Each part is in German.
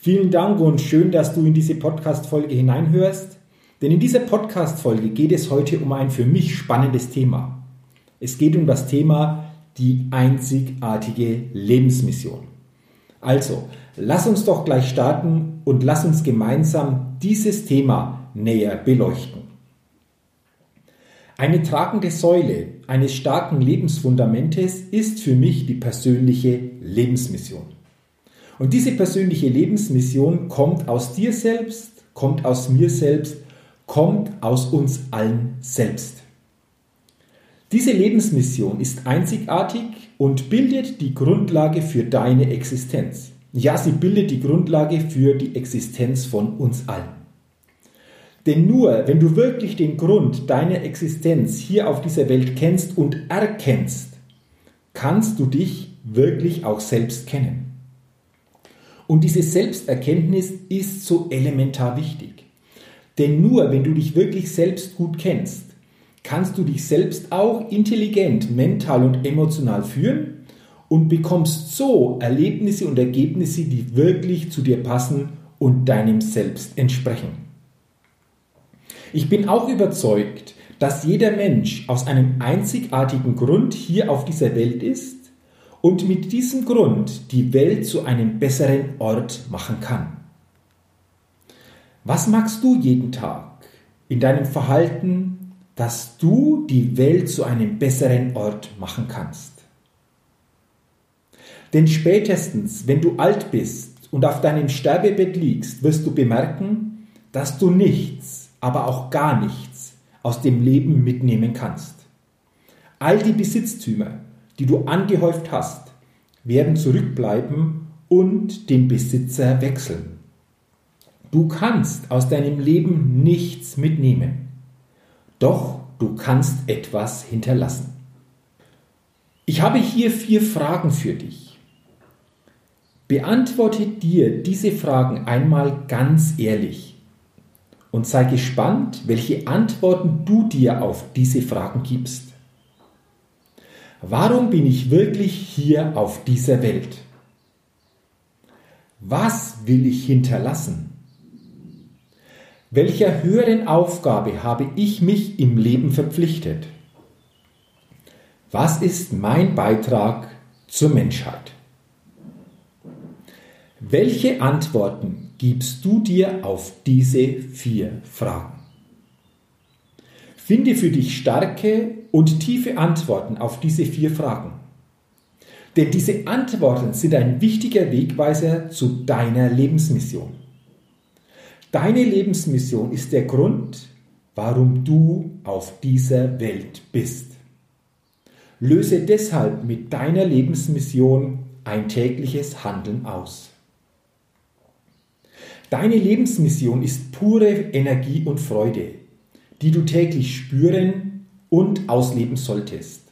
Vielen Dank und schön, dass du in diese Podcast-Folge hineinhörst. Denn in dieser Podcast-Folge geht es heute um ein für mich spannendes Thema. Es geht um das Thema die einzigartige Lebensmission. Also, lass uns doch gleich starten und lass uns gemeinsam dieses Thema näher beleuchten. Eine tragende Säule eines starken Lebensfundamentes ist für mich die persönliche Lebensmission. Und diese persönliche Lebensmission kommt aus dir selbst, kommt aus mir selbst, kommt aus uns allen selbst. Diese Lebensmission ist einzigartig und bildet die Grundlage für deine Existenz. Ja, sie bildet die Grundlage für die Existenz von uns allen. Denn nur wenn du wirklich den Grund deiner Existenz hier auf dieser Welt kennst und erkennst, kannst du dich wirklich auch selbst kennen. Und diese Selbsterkenntnis ist so elementar wichtig. Denn nur wenn du dich wirklich selbst gut kennst, kannst du dich selbst auch intelligent, mental und emotional führen und bekommst so Erlebnisse und Ergebnisse, die wirklich zu dir passen und deinem Selbst entsprechen. Ich bin auch überzeugt, dass jeder Mensch aus einem einzigartigen Grund hier auf dieser Welt ist und mit diesem Grund die Welt zu einem besseren Ort machen kann. Was magst du jeden Tag in deinem Verhalten, dass du die Welt zu einem besseren Ort machen kannst? Denn spätestens, wenn du alt bist und auf deinem Sterbebett liegst, wirst du bemerken, dass du nichts, aber auch gar nichts aus dem Leben mitnehmen kannst. All die Besitztümer, die du angehäuft hast, werden zurückbleiben und den Besitzer wechseln. Du kannst aus deinem Leben nichts mitnehmen, doch du kannst etwas hinterlassen. Ich habe hier vier Fragen für dich. Beantworte dir diese Fragen einmal ganz ehrlich und sei gespannt, welche Antworten du dir auf diese Fragen gibst. Warum bin ich wirklich hier auf dieser Welt? Was will ich hinterlassen? Welcher höheren Aufgabe habe ich mich im Leben verpflichtet? Was ist mein Beitrag zur Menschheit? Welche Antworten gibst du dir auf diese vier Fragen? Finde für dich starke und tiefe Antworten auf diese vier Fragen. Denn diese Antworten sind ein wichtiger Wegweiser zu deiner Lebensmission. Deine Lebensmission ist der Grund, warum du auf dieser Welt bist. Löse deshalb mit deiner Lebensmission ein tägliches Handeln aus. Deine Lebensmission ist pure Energie und Freude, die du täglich spüren und ausleben solltest.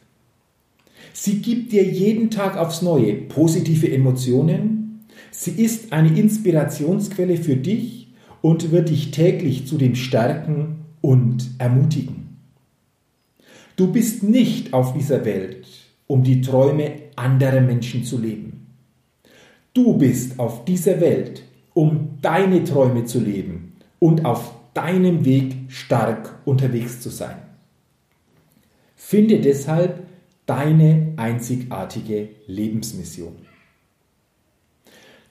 Sie gibt dir jeden Tag aufs Neue positive Emotionen. Sie ist eine Inspirationsquelle für dich und wird dich täglich zu dem Stärken und Ermutigen. Du bist nicht auf dieser Welt, um die Träume anderer Menschen zu leben. Du bist auf dieser Welt, um deine Träume zu leben und auf deinem Weg stark unterwegs zu sein. Finde deshalb deine einzigartige Lebensmission.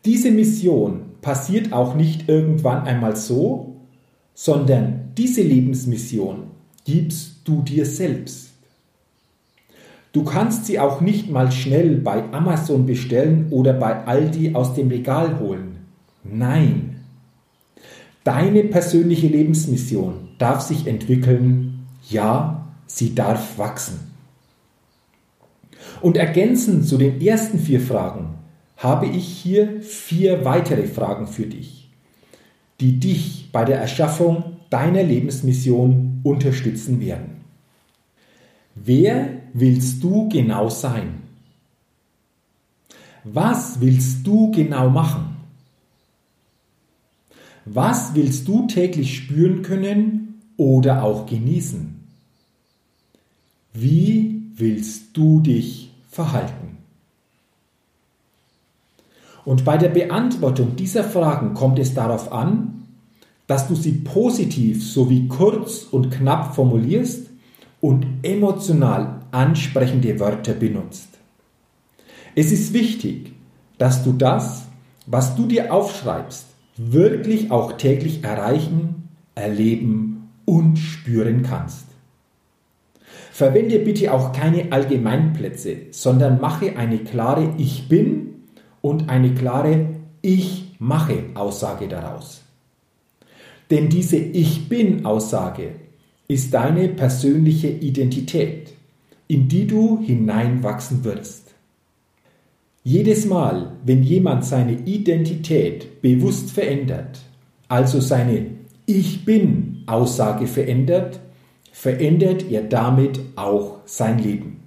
Diese Mission passiert auch nicht irgendwann einmal so, sondern diese Lebensmission gibst du dir selbst. Du kannst sie auch nicht mal schnell bei Amazon bestellen oder bei Aldi aus dem Regal holen. Nein. Deine persönliche Lebensmission darf sich entwickeln, ja, sie darf wachsen. Und ergänzend zu den ersten vier Fragen habe ich hier vier weitere Fragen für dich, die dich bei der Erschaffung deiner Lebensmission unterstützen werden. Wer willst du genau sein? Was willst du genau machen? Was willst du täglich spüren können oder auch genießen? Wie willst du dich verhalten? Und bei der Beantwortung dieser Fragen kommt es darauf an, dass du sie positiv sowie kurz und knapp formulierst und emotional ansprechende Wörter benutzt. Es ist wichtig, dass du das, was du dir aufschreibst, wirklich auch täglich erreichen, erleben und spüren kannst. Verwende bitte auch keine Allgemeinplätze, sondern mache eine klare Ich bin und eine klare Ich mache Aussage daraus. Denn diese Ich bin Aussage ist deine persönliche Identität, in die du hineinwachsen wirst. Jedes Mal, wenn jemand seine Identität bewusst verändert, also seine Ich bin Aussage verändert, verändert er damit auch sein Leben.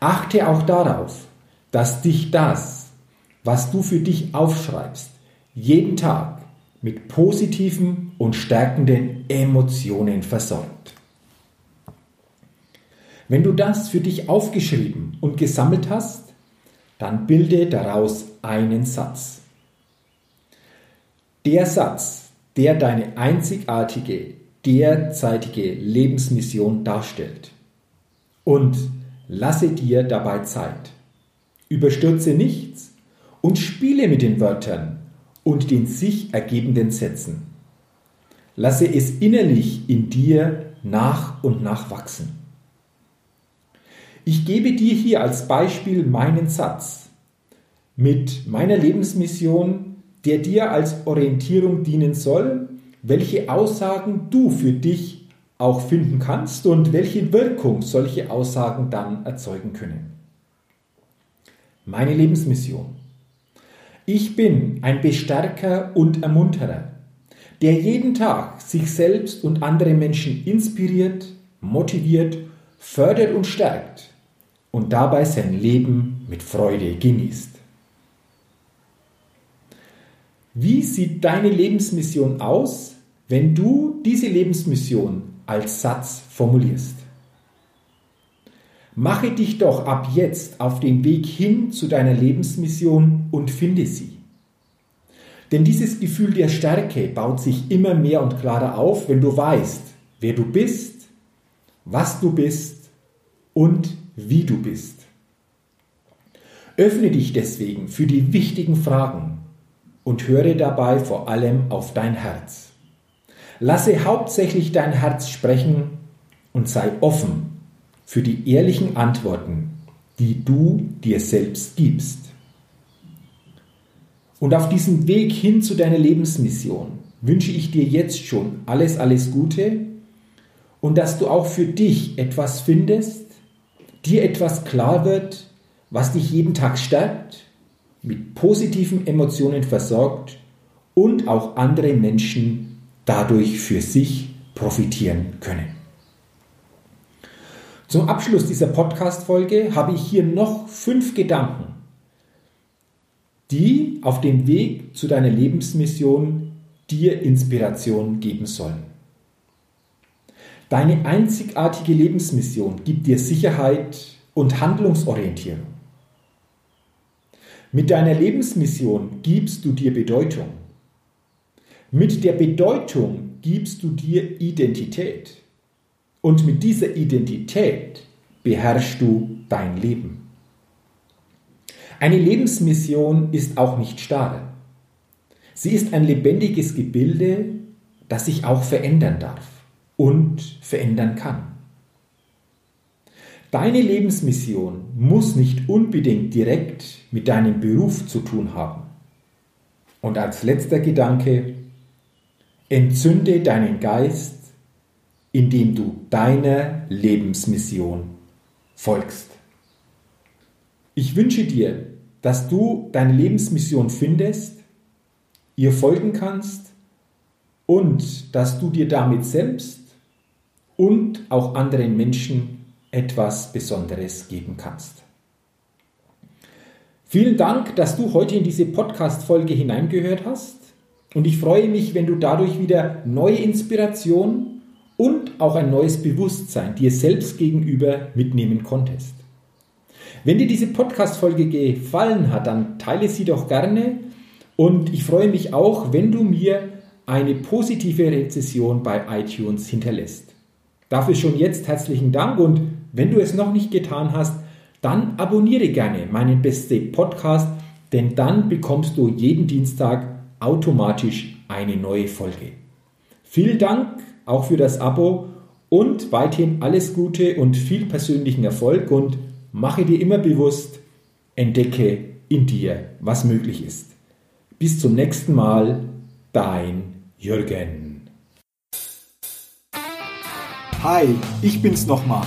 Achte auch darauf, dass dich das, was du für dich aufschreibst, jeden Tag mit positiven und stärkenden Emotionen versorgt. Wenn du das für dich aufgeschrieben und gesammelt hast, dann bilde daraus einen Satz. Der Satz, der deine einzigartige, derzeitige Lebensmission darstellt. Und lasse dir dabei Zeit. Überstürze nichts und spiele mit den Wörtern und den sich ergebenden Sätzen. Lasse es innerlich in dir nach und nach wachsen. Ich gebe dir hier als Beispiel meinen Satz mit meiner Lebensmission, der dir als Orientierung dienen soll, welche Aussagen du für dich auch finden kannst und welche Wirkung solche Aussagen dann erzeugen können. Meine Lebensmission. Ich bin ein Bestärker und Ermunterer, der jeden Tag sich selbst und andere Menschen inspiriert, motiviert, fördert und stärkt und dabei sein Leben mit Freude genießt. Wie sieht deine Lebensmission aus, wenn du diese Lebensmission als Satz formulierst? Mache dich doch ab jetzt auf den Weg hin zu deiner Lebensmission und finde sie. Denn dieses Gefühl der Stärke baut sich immer mehr und klarer auf, wenn du weißt, wer du bist, was du bist und wie du bist. Öffne dich deswegen für die wichtigen Fragen und höre dabei vor allem auf dein Herz. Lasse hauptsächlich dein Herz sprechen und sei offen für die ehrlichen Antworten, die du dir selbst gibst. Und auf diesem Weg hin zu deiner Lebensmission wünsche ich dir jetzt schon alles, alles Gute und dass du auch für dich etwas findest, dir etwas klar wird, was dich jeden Tag stärkt, mit positiven Emotionen versorgt und auch andere Menschen dadurch für sich profitieren können. Zum Abschluss dieser Podcast-Folge habe ich hier noch fünf Gedanken, die auf dem Weg zu deiner Lebensmission dir Inspiration geben sollen. Deine einzigartige Lebensmission gibt dir Sicherheit und Handlungsorientierung. Mit deiner Lebensmission gibst du dir Bedeutung. Mit der Bedeutung gibst du dir Identität. Und mit dieser Identität beherrschst du dein Leben. Eine Lebensmission ist auch nicht starr. Sie ist ein lebendiges Gebilde, das sich auch verändern darf und verändern kann. Deine Lebensmission muss nicht unbedingt direkt mit deinem Beruf zu tun haben. Und als letzter Gedanke, entzünde deinen Geist, indem du deiner Lebensmission folgst. Ich wünsche dir, dass du deine Lebensmission findest, ihr folgen kannst und dass du dir damit selbst und auch anderen Menschen etwas Besonderes geben kannst. Vielen Dank, dass du heute in diese Podcast-Folge hineingehört hast und ich freue mich, wenn du dadurch wieder neue Inspiration und auch ein neues Bewusstsein dir selbst gegenüber mitnehmen konntest. Wenn dir diese Podcast-Folge gefallen hat, dann teile sie doch gerne und ich freue mich auch, wenn du mir eine positive Rezession bei iTunes hinterlässt. Dafür schon jetzt herzlichen Dank und wenn du es noch nicht getan hast, dann abonniere gerne meinen Best Day Podcast, denn dann bekommst du jeden Dienstag automatisch eine neue Folge. Vielen Dank auch für das Abo und weiterhin alles Gute und viel persönlichen Erfolg und mache dir immer bewusst, entdecke in dir, was möglich ist. Bis zum nächsten Mal, dein Jürgen. Hi, ich bin's nochmal.